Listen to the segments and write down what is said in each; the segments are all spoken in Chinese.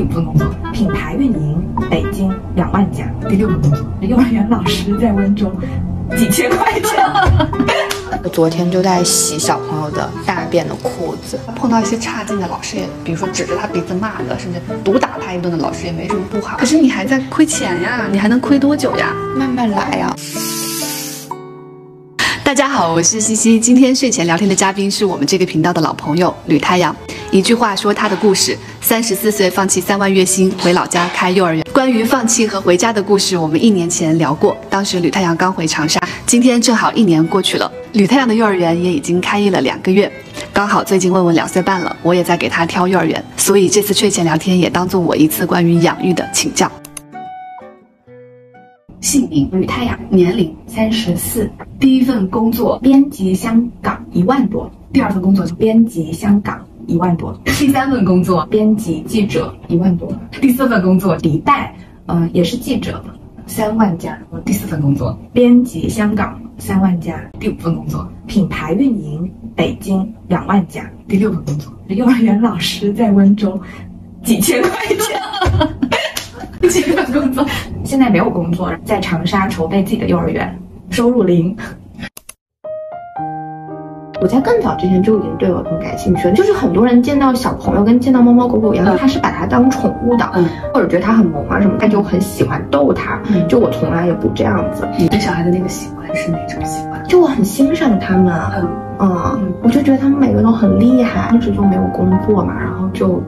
第五份工作，品牌运营，北京两万家。第六份工作，幼儿园老师在温州，几千块钱。我昨天就在洗小朋友的大便的裤子，碰到一些差劲的老师，也比如说指着他鼻子骂的，甚至毒打他一顿的老师，也没什么不好。可是你还在亏钱呀，你还能亏多久呀？慢慢来呀。大家好，我是西西。今天睡前聊天的嘉宾是我们这个频道的老朋友吕太阳。一句话说他的故事：三十四岁放弃三万月薪回老家开幼儿园。关于放弃和回家的故事，我们一年前聊过，当时吕太阳刚回长沙。今天正好一年过去了，吕太阳的幼儿园也已经开业了两个月，刚好最近问问两岁半了，我也在给他挑幼儿园，所以这次睡前聊天也当做我一次关于养育的请教。姓名吕太阳，年龄三十四，第一份工作编辑香港一万多，第二份工作编辑香港一万多，第三份工作编辑记者一万多，第四份工作迪拜，嗯，也是记者，三万加，第四份工作编辑香港三万加，第五份工作品牌运营，北京两万加，第六份工作。幼儿园老师在温州，几千块钱。几份工作，现在没有工作，在长沙筹备自己的幼儿园，收入零。我在更早之前就已经对儿童感兴趣了，就是很多人见到小朋友跟见到猫猫狗狗一样，他是把它当宠物的，嗯或者觉得它很萌啊什么，他就很喜欢逗它。就我从来也不这样子。你对小孩的那个喜欢是哪种喜欢？就我很欣赏他们，嗯，我就觉得他们每个都很厉害。当时就没有工作嘛，然后就。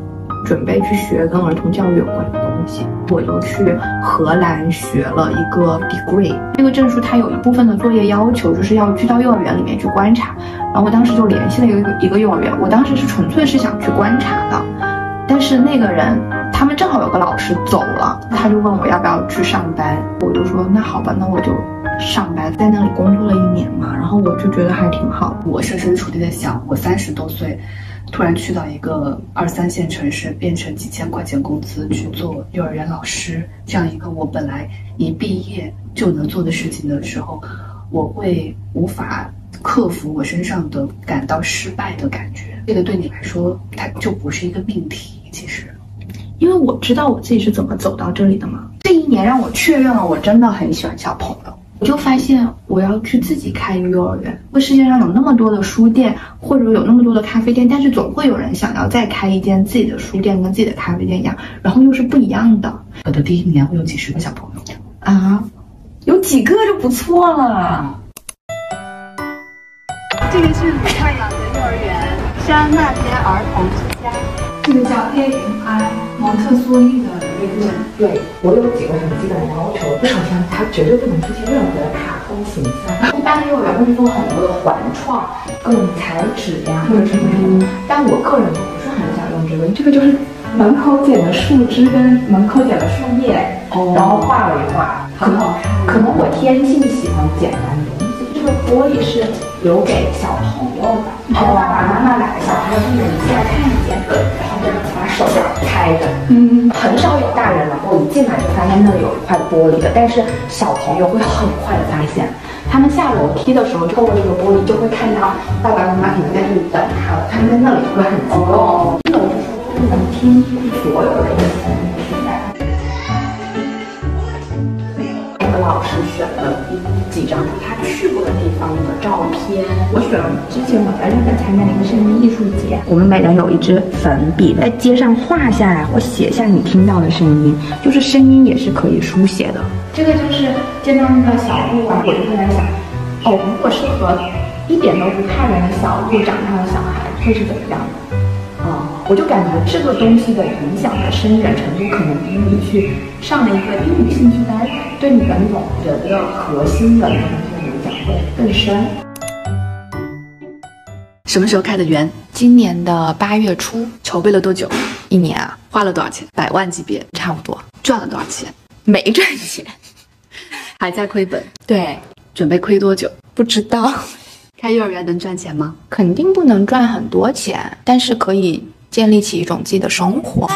准备去学跟儿童教育有关的东我就去荷兰学了一个 degree。这个证书它有一部分的作业要求，就是要去到幼儿园里面去观察。然后我当时就联系了一个一个幼儿园，我当时是纯粹是想去观察的。但是那个人他们正好有个老师走了，他就问我要不要去上班，我就说那好吧，那我就上班，在那里工作了一年嘛。然后我就觉得还挺好。我设身处地的想，我三十多岁。突然去到一个二三线城市，变成几千块钱工资去做幼儿园老师，这样一个我本来一毕业就能做的事情的时候，我会无法克服我身上的感到失败的感觉。这个对你来说，它就不是一个命题。其实，因为我知道我自己是怎么走到这里的嘛。这一年让我确认了，我真的很喜欢小朋友。我就发现我要去自己开一个幼儿园。这世界上有那么多的书店，或者有那么多的咖啡店，但是总会有人想要再开一间自己的书店，跟自己的咖啡店一样，然后又是不一样的。我的第一年会有几十个小朋友啊，有几个就不错了。这个是李太阳的幼儿园——山那边儿童。这个叫 A M I 蒙特梭利的。对我有几个很基本的要求，就首先它绝对不能出现任何的卡通形象。一般的幼儿园会做很多的环创，各种材质呀或者什么什么，但我个人不是很想用这个。这个就是门口捡的树枝跟门口捡的树叶，然后画了一画，很好看。可能我天性喜欢简单的东西。这个玻璃是留给小朋友的，然后爸爸妈妈来，小朋友进来看一眼，然后把手开着，嗯，很少有大人能够一进来就发现那里有一块玻璃的，但是小朋友会很快的发现，他们下楼梯的时候透过这个玻璃就会看到爸爸妈妈可能在这里等他了，他们在那里会很激动。一楼的时候不能听所有的东西。老师选了一几张他去过的地方的照片。我选了之前我在日本参加一个声音艺术节，我们每人有一支粉笔，在街上画下来或写下你听到的声音，就是声音也是可以书写的。这个就是见到那个小鹿啊，我就会在想，哦，如果是和一点都不怕人的小鹿长大的小孩，会是怎么样的？啊，我就感觉这个东西的影响的深远程度，可能比你去上了一个英语兴趣班。对你的那种人的核心的那种影响会更深。什么时候开的园？今年的八月初。筹备了多久？一年啊。花了多少钱？百万级别，差不多。赚了多少钱？没赚钱，还在亏本。对，准备亏多久？不知道。开幼儿园能赚钱吗？肯定不能赚很多钱，但是可以建立起一种自己的生活。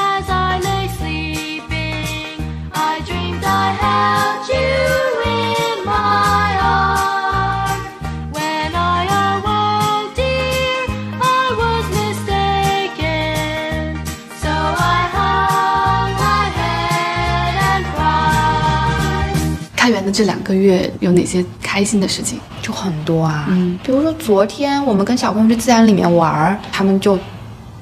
开源的这两个月有哪些开心的事情？就很多啊，嗯，比如说昨天我们跟小朋友去自然里面玩，他们就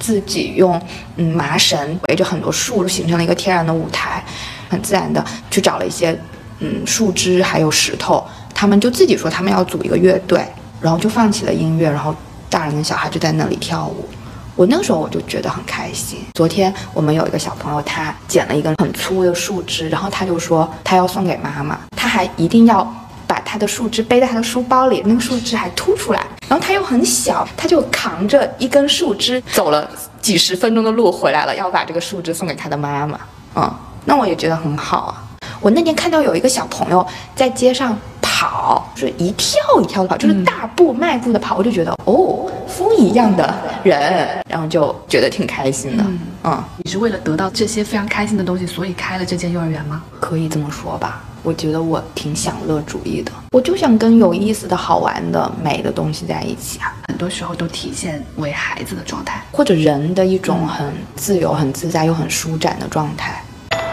自己用嗯麻绳围着很多树，形成了一个天然的舞台，很自然的去找了一些嗯树枝还有石头，他们就自己说他们要组一个乐队，然后就放起了音乐，然后大人跟小孩就在那里跳舞。我那个时候我就觉得很开心。昨天我们有一个小朋友，他捡了一根很粗的树枝，然后他就说他要送给妈妈，他还一定要把他的树枝背在他的书包里，那个树枝还凸出来。然后他又很小，他就扛着一根树枝走了几十分钟的路回来了，要把这个树枝送给他的妈妈。嗯，那我也觉得很好啊。我那天看到有一个小朋友在街上跑，就是一跳一跳的跑，就是大步迈步的跑，我就觉得哦，风一样的人，然后就觉得挺开心的。嗯，你是为了得到这些非常开心的东西，所以开了这间幼儿园吗？可以这么说吧。我觉得我挺享乐主义的，我就想跟有意思的好玩的美的东西在一起啊。很多时候都体现为孩子的状态，或者人的一种很自由、很自在又很舒展的状态。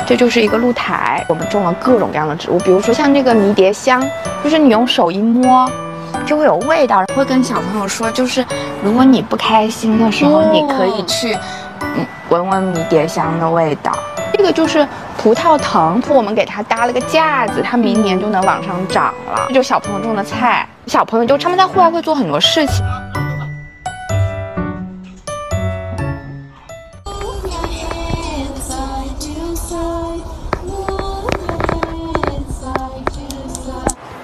这就是一个露台，我们种了各种各样的植物，比如说像这个迷迭香，就是你用手一摸，就会有味道。会跟小朋友说，就是如果你不开心的时候，你可以去，嗯，闻闻迷迭香的味道。这个就是葡萄藤，我们给它搭了个架子，它明年就能往上长了。这就小朋友种的菜，小朋友就他们在户外会做很多事情。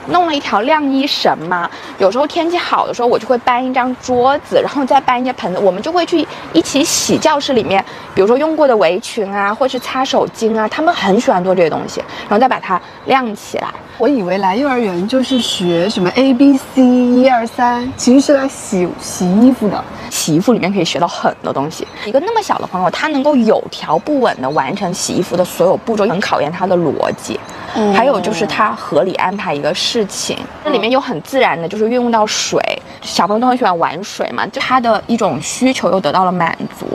弄了一条晾衣绳嘛，有时候天气好的时候，我就会搬一张桌子，然后再搬一些盆子，我们就会去一起洗教室里面，比如说用过的围裙啊，或是擦手巾啊，他们很喜欢做这些东西，然后再把它晾起来。我以为来幼儿园就是学什么 A B C 一二三，其实是来洗洗衣服的。洗衣服里面可以学到很多东西。一个那么小的朋友，他能够有条不紊地完成洗衣服的所有步骤，很考验他的逻辑。还有就是他合理安排一个事情，这里面有很自然的，就是运用到水，小朋友都很喜欢玩水嘛，就他的一种需求又得到了满足。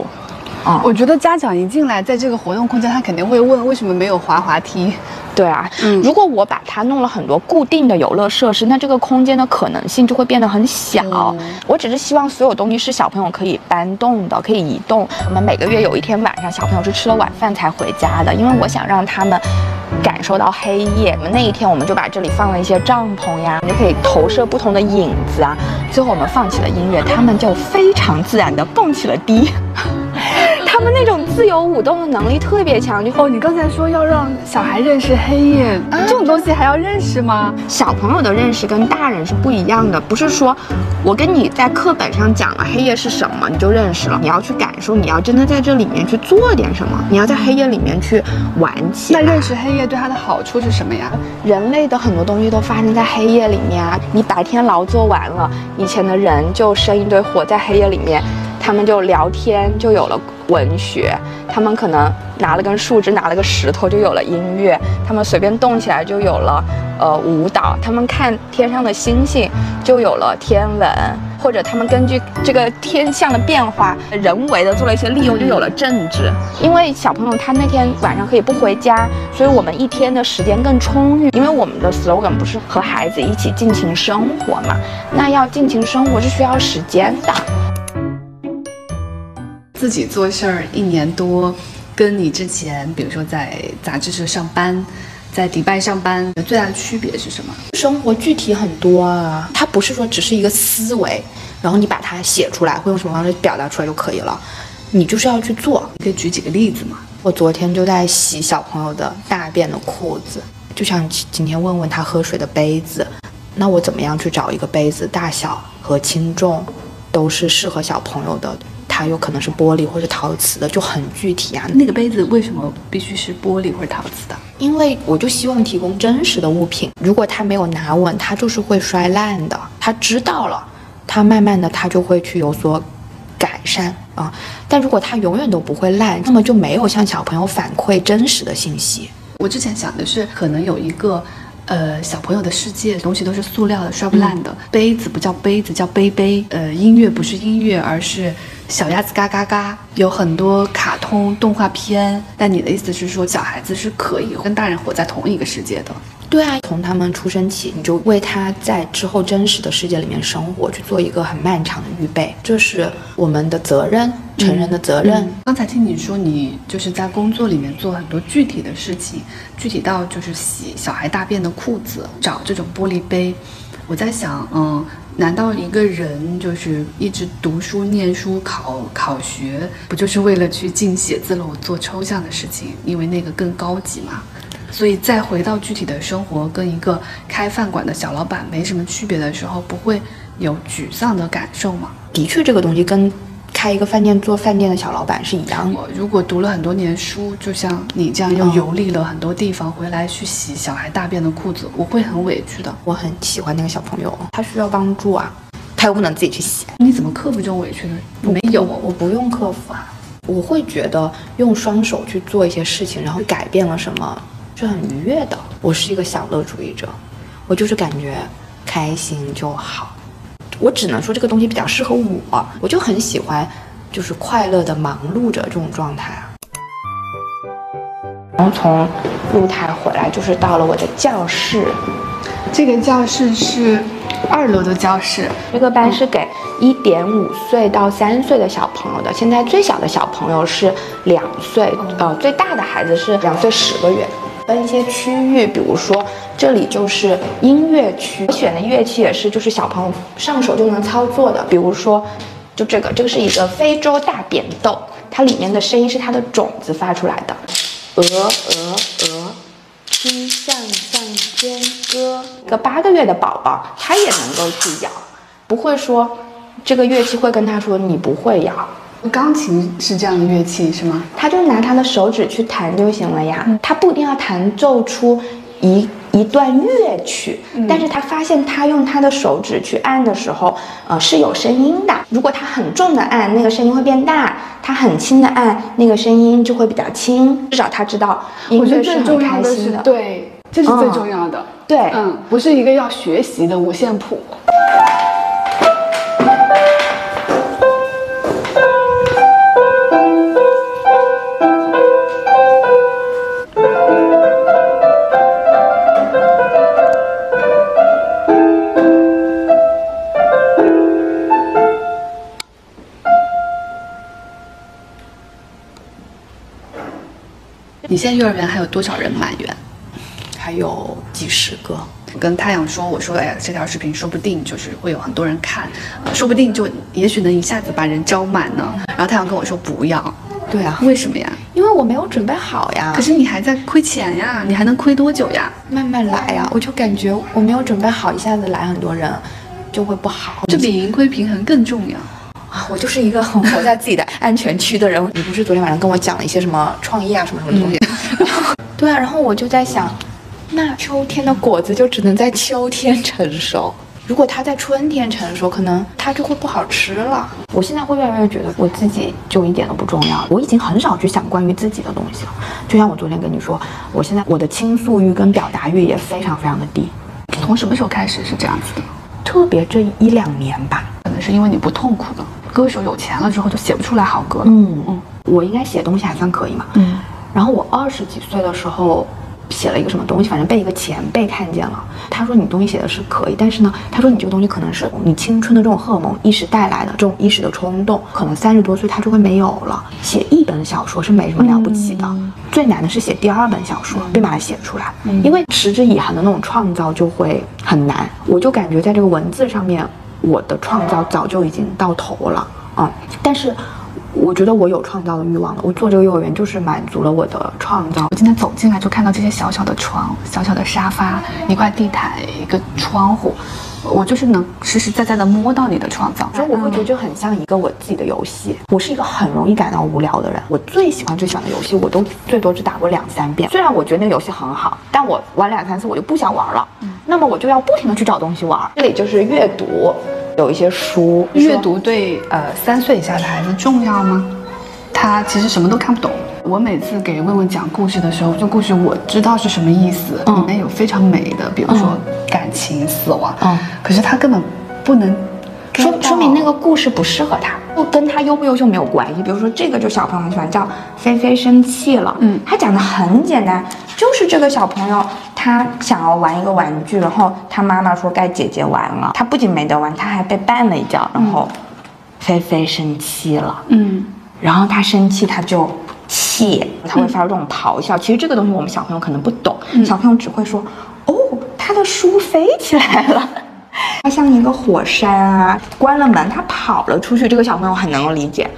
啊，我觉得家长一进来，在这个活动空间，他肯定会问为什么没有滑滑梯。对啊，嗯，如果我把它弄了很多固定的游乐设施，那这个空间的可能性就会变得很小。我只是希望所有东西是小朋友可以搬动的，可以移动。我们每个月有一天晚上，小朋友是吃了晚饭才回家的，因为我想让他们感受到黑夜。那一天，我们就把这里放了一些帐篷呀，你就可以投射不同的影子啊。最后我们放起了音乐，他们就非常自然地蹦起了迪。他们那种自由舞动的能力特别强。就哦，你刚才说要让小孩认识黑夜，这种东西还要认识吗？小朋友的认识跟大人是不一样的，不是说我跟你在课本上讲了黑夜是什么，你就认识了。你要去感受，你要真的在这里面去做点什么，你要在黑夜里面去玩起。那认识黑夜对他的好处是什么呀？人类的很多东西都发生在黑夜里面啊。你白天劳作完了，以前的人就生一堆火在黑夜里面。他们就聊天，就有了文学；他们可能拿了根树枝，拿了个石头，就有了音乐；他们随便动起来，就有了呃舞蹈；他们看天上的星星，就有了天文；或者他们根据这个天象的变化，人为的做了一些利用，就有了政治。因为小朋友他那天晚上可以不回家，所以我们一天的时间更充裕。因为我们的 slogan 不是和孩子一起尽情生活嘛？那要尽情生活是需要时间的。自己做事儿一年多，跟你之前，比如说在杂志社上班，在迪拜上班，最大的区别是什么？生活具体很多啊，它不是说只是一个思维，然后你把它写出来，会用什么方式表达出来就可以了，你就是要去做。你可以举几个例子吗？我昨天就在洗小朋友的大便的裤子，就像今天问问他喝水的杯子，那我怎么样去找一个杯子大小和轻重都是适合小朋友的？它有可能是玻璃或者陶瓷的，就很具体啊。那个杯子为什么必须是玻璃或者陶瓷的？因为我就希望提供真实的物品。如果他没有拿稳，它就是会摔烂的。他知道了，他慢慢的他就会去有所改善啊。但如果他永远都不会烂，那么就没有向小朋友反馈真实的信息。我之前想的是，可能有一个。呃，小朋友的世界东西都是塑料的，摔不烂的。杯子不叫杯子，叫杯杯。呃，音乐不是音乐，而是小鸭子嘎嘎嘎。有很多卡通动画片，但你的意思是说，小孩子是可以跟大人活在同一个世界的？对啊，从他们出生起，你就为他在之后真实的世界里面生活去做一个很漫长的预备，这是我们的责任，成人的责任。刚才听你说，你就是在工作里面做很多具体的事情，具体到就是洗小孩大便的裤子，找这种玻璃杯。我在想，嗯，难道一个人就是一直读书、念书、考考学，不就是为了去进写字楼做抽象的事情？因为那个更高级嘛。所以再回到具体的生活，跟一个开饭馆的小老板没什么区别的时候，不会有沮丧的感受吗？的确，这个东西跟开一个饭店做饭店的小老板是一样的。我如果读了很多年书，就像你这样又游历了很多地方，回来去洗小孩大便的裤子，我会很委屈的。我很喜欢那个小朋友，他需要帮助啊，他又不能自己去洗。你怎么克服这种委屈呢？没有，我不用克服啊。我会觉得用双手去做一些事情，然后改变了什么。是很愉悦的。我是一个享乐主义者，我就是感觉开心就好。我只能说这个东西比较适合我，我就很喜欢，就是快乐的忙碌着这种状态。然后从露台回来，就是到了我的教室。这个教室是二楼的教室。这个班是给一点五岁到三岁的小朋友的。现在最小的小朋友是两岁，呃，最大的孩子是两岁十个月。分一些区域，比如说这里就是音乐区，我选的乐器也是就是小朋友上手就能操作的，比如说就这个，这个是一个非洲大扁豆，它里面的声音是它的种子发出来的，鹅鹅鹅，鸡向向天歌，一个八个月的宝宝他也能够去咬，不会说这个乐器会跟他说你不会咬。钢琴是这样的乐器是吗？他就拿他的手指去弹就行了呀，他不一定要弹奏出一一段乐曲，但是他发现他用他的手指去按的时候，呃是有声音的。如果他很重的按，那个声音会变大；他很轻的按，那个声音就会比较轻。至少他知道音乐是很开心的。对，这是最重要的。对，嗯，不是一个要学习的五线谱。你现在幼儿园还有多少人满员？还有几十个。我跟太阳说，我说，哎呀，这条视频说不定就是会有很多人看，说不定就也许能一下子把人招满呢。然后太阳跟我说不要。对啊，为什么呀？因为我没有准备好呀。可是你还在亏钱呀，你还能亏多久呀？慢慢来呀。我就感觉我没有准备好，一下子来很多人，就会不好。这比盈亏平衡更重要。啊，我就是一个很活在自己的安全区的人。你不是昨天晚上跟我讲了一些什么创业啊，什么什么东西？对啊，然后我就在想，那秋天的果子就只能在秋天成熟。如果它在春天成熟，可能它就会不好吃了。我现在会越来越觉得我自己就一点都不重要。我已经很少去想关于自己的东西了。就像我昨天跟你说，我现在我的倾诉欲跟表达欲也非常非常的低。从什么时候开始是这样子的？特别这一两年吧，可能是因为你不痛苦了。歌手有钱了之后就写不出来好歌了。嗯嗯，我应该写东西还算可以嘛。嗯，然后我二十几岁的时候写了一个什么东西，反正被一个前辈看见了。他说你东西写的是可以，但是呢，他说你这个东西可能是你青春的这种荷尔蒙一时带来的这种一时的冲动，可能三十多岁他就会没有了。写一本小说是没什么了不起的，最难的是写第二本小说，并把它写出来，因为持之以恒的那种创造就会很难。我就感觉在这个文字上面。我的创造早就已经到头了啊！但是我觉得我有创造的欲望了。我做这个幼儿园就是满足了我的创造。我今天走进来就看到这些小小的床、小小的沙发、一块地毯、一个窗户，我就是能实实在在的摸到你的创造。所以我会觉得就很像一个我自己的游戏。我是一个很容易感到无聊的人。我最喜欢最喜欢的游戏，我都最多只打过两三遍。虽然我觉得那个游戏很好，但我玩两三次我就不想玩了。那么我就要不停的去找东西玩。这里就是阅读。有一些书，阅读对呃三岁以下的孩子重要吗？他其实什么都看不懂。我每次给问问讲故事的时候，这故事我知道是什么意思，里面有非常美的，比如说感情、死亡，嗯，可是他根本不能说说明那个故事不适合他，不跟他优不优秀没有关系。比如说这个就小朋友很喜欢叫菲菲生气了，嗯，他讲的很简单，就是这个小朋友。他想要玩一个玩具，然后他妈妈说该姐姐玩了，他不仅没得玩，他还被绊了一跤，然后菲菲生气了，嗯，然后他生气他就气，他会发出这种咆哮。其实这个东西我们小朋友可能不懂，小朋友只会说哦，他的书飞起来了。它像一个火山啊！关了门，他跑了出去。这个小朋友很能够理解，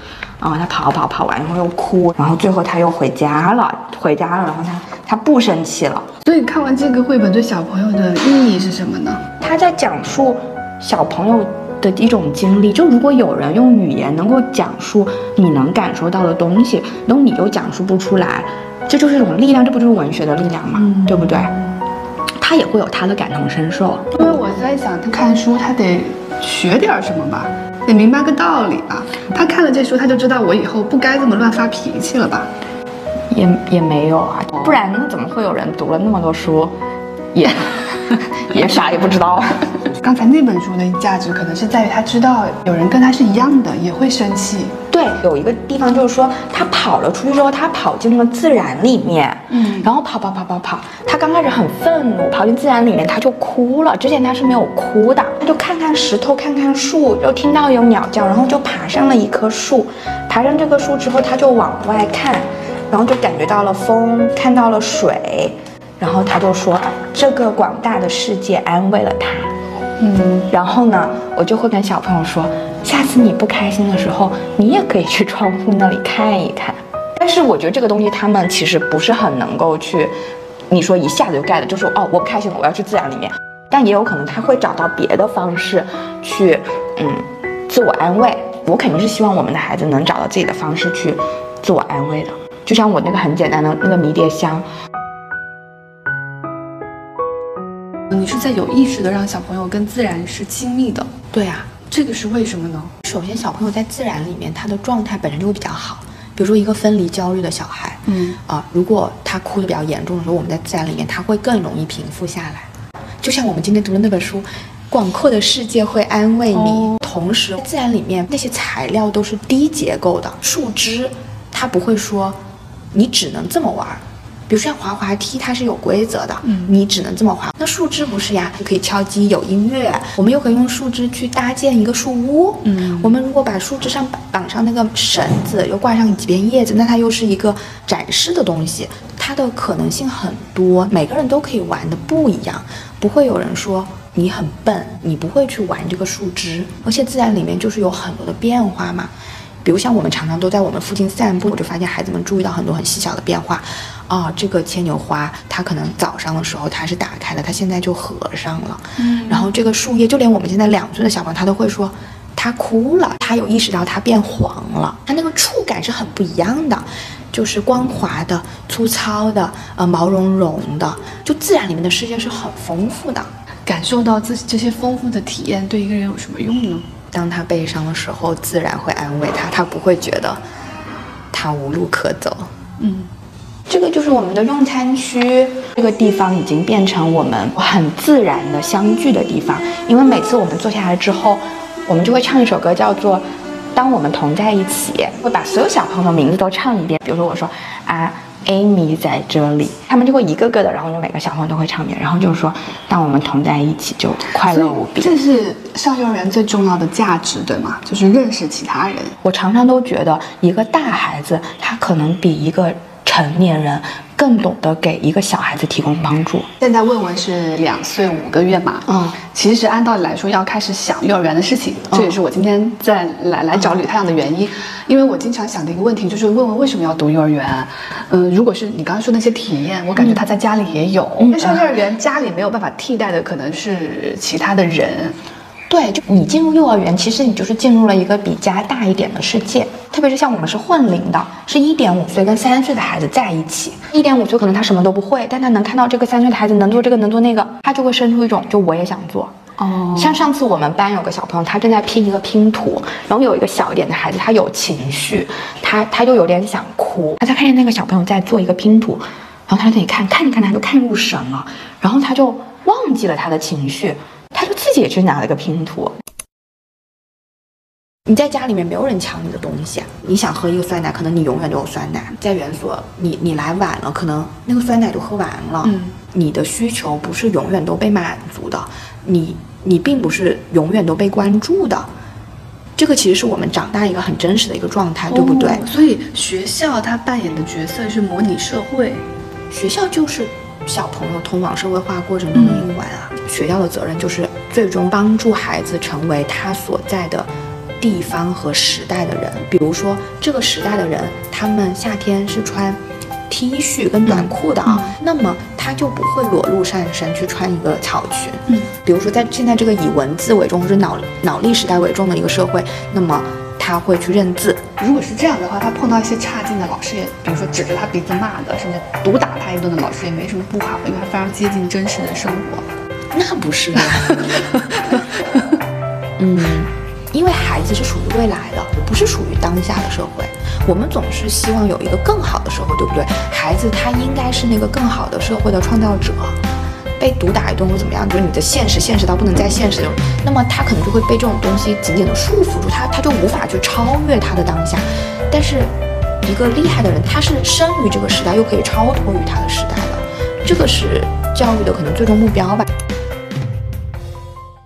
啊，他跑跑跑完，然后又哭，然后最后他又回家了，回家了，然后他他不生气了。所以看完这个绘本对小朋友的意义是什么呢？他在讲述小朋友的一种经历。就如果有人用语言能够讲述你能感受到的东西，然后你又讲述不出来，这就是一种力量，这不就是文学的力量吗？对不对？他也会有他的感同身受，因为我在想，他看书他得学点什么吧，得明白个道理吧。他看了这书，他就知道我以后不该这么乱发脾气了吧？也也没有啊，不然那怎么会有人读了那么多书，也 也啥也不知道？刚才那本书的价值可能是在于他知道有人跟他是一样的，也会生气。对，有一个地方就是说，他跑了出去之后，他跑进了自然里面，嗯，然后跑跑跑跑跑，他刚开始很愤怒，跑进自然里面他就哭了。之前他是没有哭的，他就看看石头，看看树，又听到有鸟叫，然后就爬上了一棵树。爬上这棵树之后，他就往外看，然后就感觉到了风，看到了水，然后他就说，这个广大的世界安慰了他。嗯，然后呢，我就会跟小朋友说。下次你不开心的时候，你也可以去窗户那里看一看。但是我觉得这个东西他们其实不是很能够去，你说一下子就 get，就说哦我不开心了，我要去自然里面。但也有可能他会找到别的方式去，嗯，自我安慰。我肯定是希望我们的孩子能找到自己的方式去自我安慰的。就像我那个很简单的那个迷迭香，你是在有意识的让小朋友跟自然是亲密的。对啊。这个是为什么呢？首先，小朋友在自然里面，他的状态本身就会比较好。比如说，一个分离焦虑的小孩，嗯啊，如果他哭的比较严重的时候，我们在自然里面，他会更容易平复下来。就像我们今天读的那本书，《广阔的世界会安慰你》。同时，自然里面那些材料都是低结构的，树枝，它不会说你只能这么玩。比如像滑滑梯，它是有规则的，嗯，你只能这么滑。那树枝不是呀，可以敲击，有音乐。我们又可以用树枝去搭建一个树屋，嗯，我们如果把树枝上绑上那个绳子，又挂上几片叶子，那它又是一个展示的东西，它的可能性很多，每个人都可以玩的不一样，不会有人说你很笨，你不会去玩这个树枝。而且自然里面就是有很多的变化嘛，比如像我们常常都在我们附近散步，我就发现孩子们注意到很多很细小的变化。啊，这个牵牛花，它可能早上的时候它是打开了，它现在就合上了。嗯，然后这个树叶，就连我们现在两岁的小朋友，他都会说，他哭了，他有意识到它变黄了，它那个触感是很不一样的，就是光滑的、粗糙的、呃毛茸茸的，就自然里面的世界是很丰富的。感受到自己这些丰富的体验，对一个人有什么用呢？当他悲伤的时候，自然会安慰他，他不会觉得他无路可走。嗯。这个就是我们的用餐区，这个地方已经变成我们很自然的相聚的地方。因为每次我们坐下来之后，我们就会唱一首歌，叫做《当我们同在一起》，会把所有小朋友的名字都唱一遍。比如说我说啊，Amy 在这里，他们就会一个个的，然后就每个小朋友都会唱一遍，然后就是说，当我们同在一起就快乐无比。这是上幼儿园最重要的价值，对吗？就是认识其他人。我常常都觉得，一个大孩子他可能比一个。成年人更懂得给一个小孩子提供帮助。现在问问是两岁五个月嘛？嗯，其实按道理来说要开始想幼儿园的事情，这也是我今天在来来找吕太阳的原因。因为我经常想的一个问题就是问问为什么要读幼儿园？嗯，如果是你刚刚说那些体验，我感觉他在家里也有。那上幼儿园家里没有办法替代的，可能是其他的人。对，就你进入幼儿园，其实你就是进入了一个比家大一点的世界。特别是像我们是混龄的，是一点五岁跟三岁的孩子在一起。一点五岁可能他什么都不会，但他能看到这个三岁的孩子能做这个能做那个，他就会生出一种就我也想做。哦，像上次我们班有个小朋友，他正在拼一个拼图，然后有一个小一点的孩子，他有情绪，他他就有点想哭。他在看见那个小朋友在做一个拼图，然后他在那里看，看着看着他就看入神了，然后他就忘记了他的情绪。他就自己也去拿了个拼图。你在家里面没有人抢你的东西，你想喝一个酸奶，可能你永远都有酸奶。在园所，你你来晚了，可能那个酸奶都喝完了。嗯，你的需求不是永远都被满足的，你你并不是永远都被关注的。这个其实是我们长大一个很真实的一个状态，对不对？哦所以学校它扮演的角色是模拟社会。学校就是小朋友通往社会化过程中的一环啊。学校的责任就是最终帮助孩子成为他所在的地方和时代的人。比如说，这个时代的人，他们夏天是穿 T 恤跟短裤的啊，那么他就不会裸露上身去穿一个草裙。嗯，比如说，在现在这个以文字为重或者脑脑力时代为重的一个社会，那么他会去认字。如果是这样的话，他碰到一些差劲的老师，也比如说指着他鼻子骂的，甚至毒打他一顿的老师，也没什么不好的，因为他非常接近真实的生活。那不是的。嗯，因为孩子是属于未来的，不是属于当下的社会。我们总是希望有一个更好的社会，对不对？孩子他应该是那个更好的社会的创造者。被毒打一顿或怎么样，就是你的现实现实到不能再现实的，那么他可能就会被这种东西紧紧的束缚住，他他就无法去超越他的当下。但是一个厉害的人，他是生于这个时代，又可以超脱于他的时代的，这个是教育的可能最终目标吧。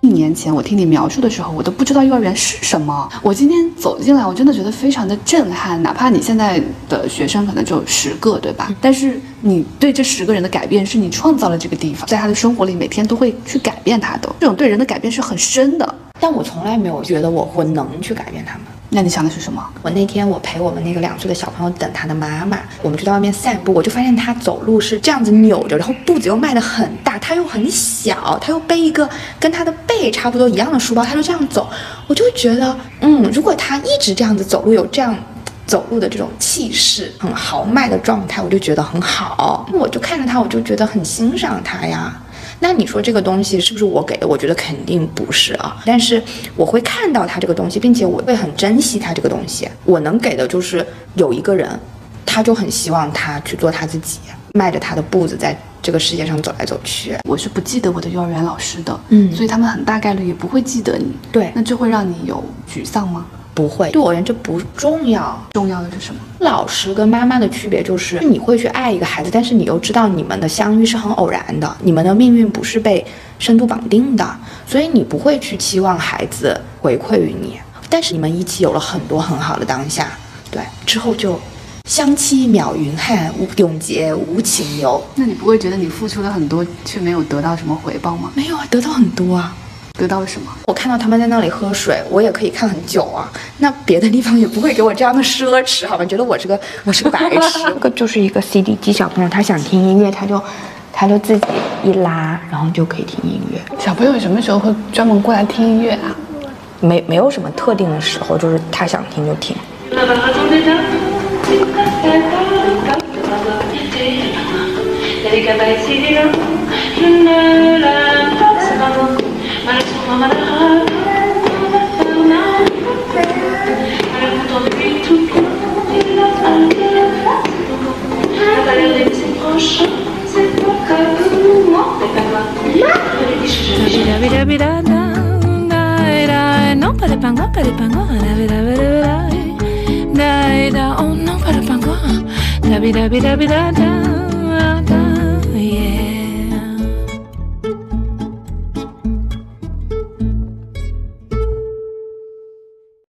一年前我听你描述的时候，我都不知道幼儿园是什么。我今天走进来，我真的觉得非常的震撼。哪怕你现在的学生可能只有十个，对吧？但是你对这十个人的改变，是你创造了这个地方，在他的生活里每天都会去改变他的。这种对人的改变是很深的。但我从来没有觉得我我能去改变他们。那你想的是什么？我那天我陪我们那个两岁的小朋友等他的妈妈，我们就在外面散步，我就发现他走路是这样子扭着，然后步子又迈得很大，他又很小，他又背一个跟他的背差不多一样的书包，他就这样走，我就觉得，嗯，如果他一直这样子走路，有这样。走路的这种气势，很豪迈的状态，我就觉得很好。我就看着他，我就觉得很欣赏他呀。那你说这个东西是不是我给的？我觉得肯定不是啊。但是我会看到他这个东西，并且我会很珍惜他这个东西。我能给的就是有一个人，他就很希望他去做他自己，迈着他的步子在这个世界上走来走去。我是不记得我的幼儿园老师的，嗯所以他们很大概率也不会记得你。对那这会让你有沮丧吗？不会，对我而言这不重要。重要的是什么？老师跟妈妈的区别就是，你会去爱一个孩子，但是你又知道你们的相遇是很偶然的，你们的命运不是被深度绑定的，所以你不会去期望孩子回馈于你。但是你们一起有了很多很好的当下，对，之后就相期邈云汉，无永结无情游。那你不会觉得你付出了很多，却没有得到什么回报吗？没有啊，得到很多啊。得到了什么？我看到他们在那里喝水，我也可以看很久啊。那别的地方也不会给我这样的奢侈，好吧？觉得我是个我是个白痴。这个就是一个 CD 机，小朋友他想听音乐，他就他就自己一拉，然后就可以听音乐。小朋友什么时候会专门过来听音乐啊？没没有什么特定的时候，就是他想听就听。da da da da da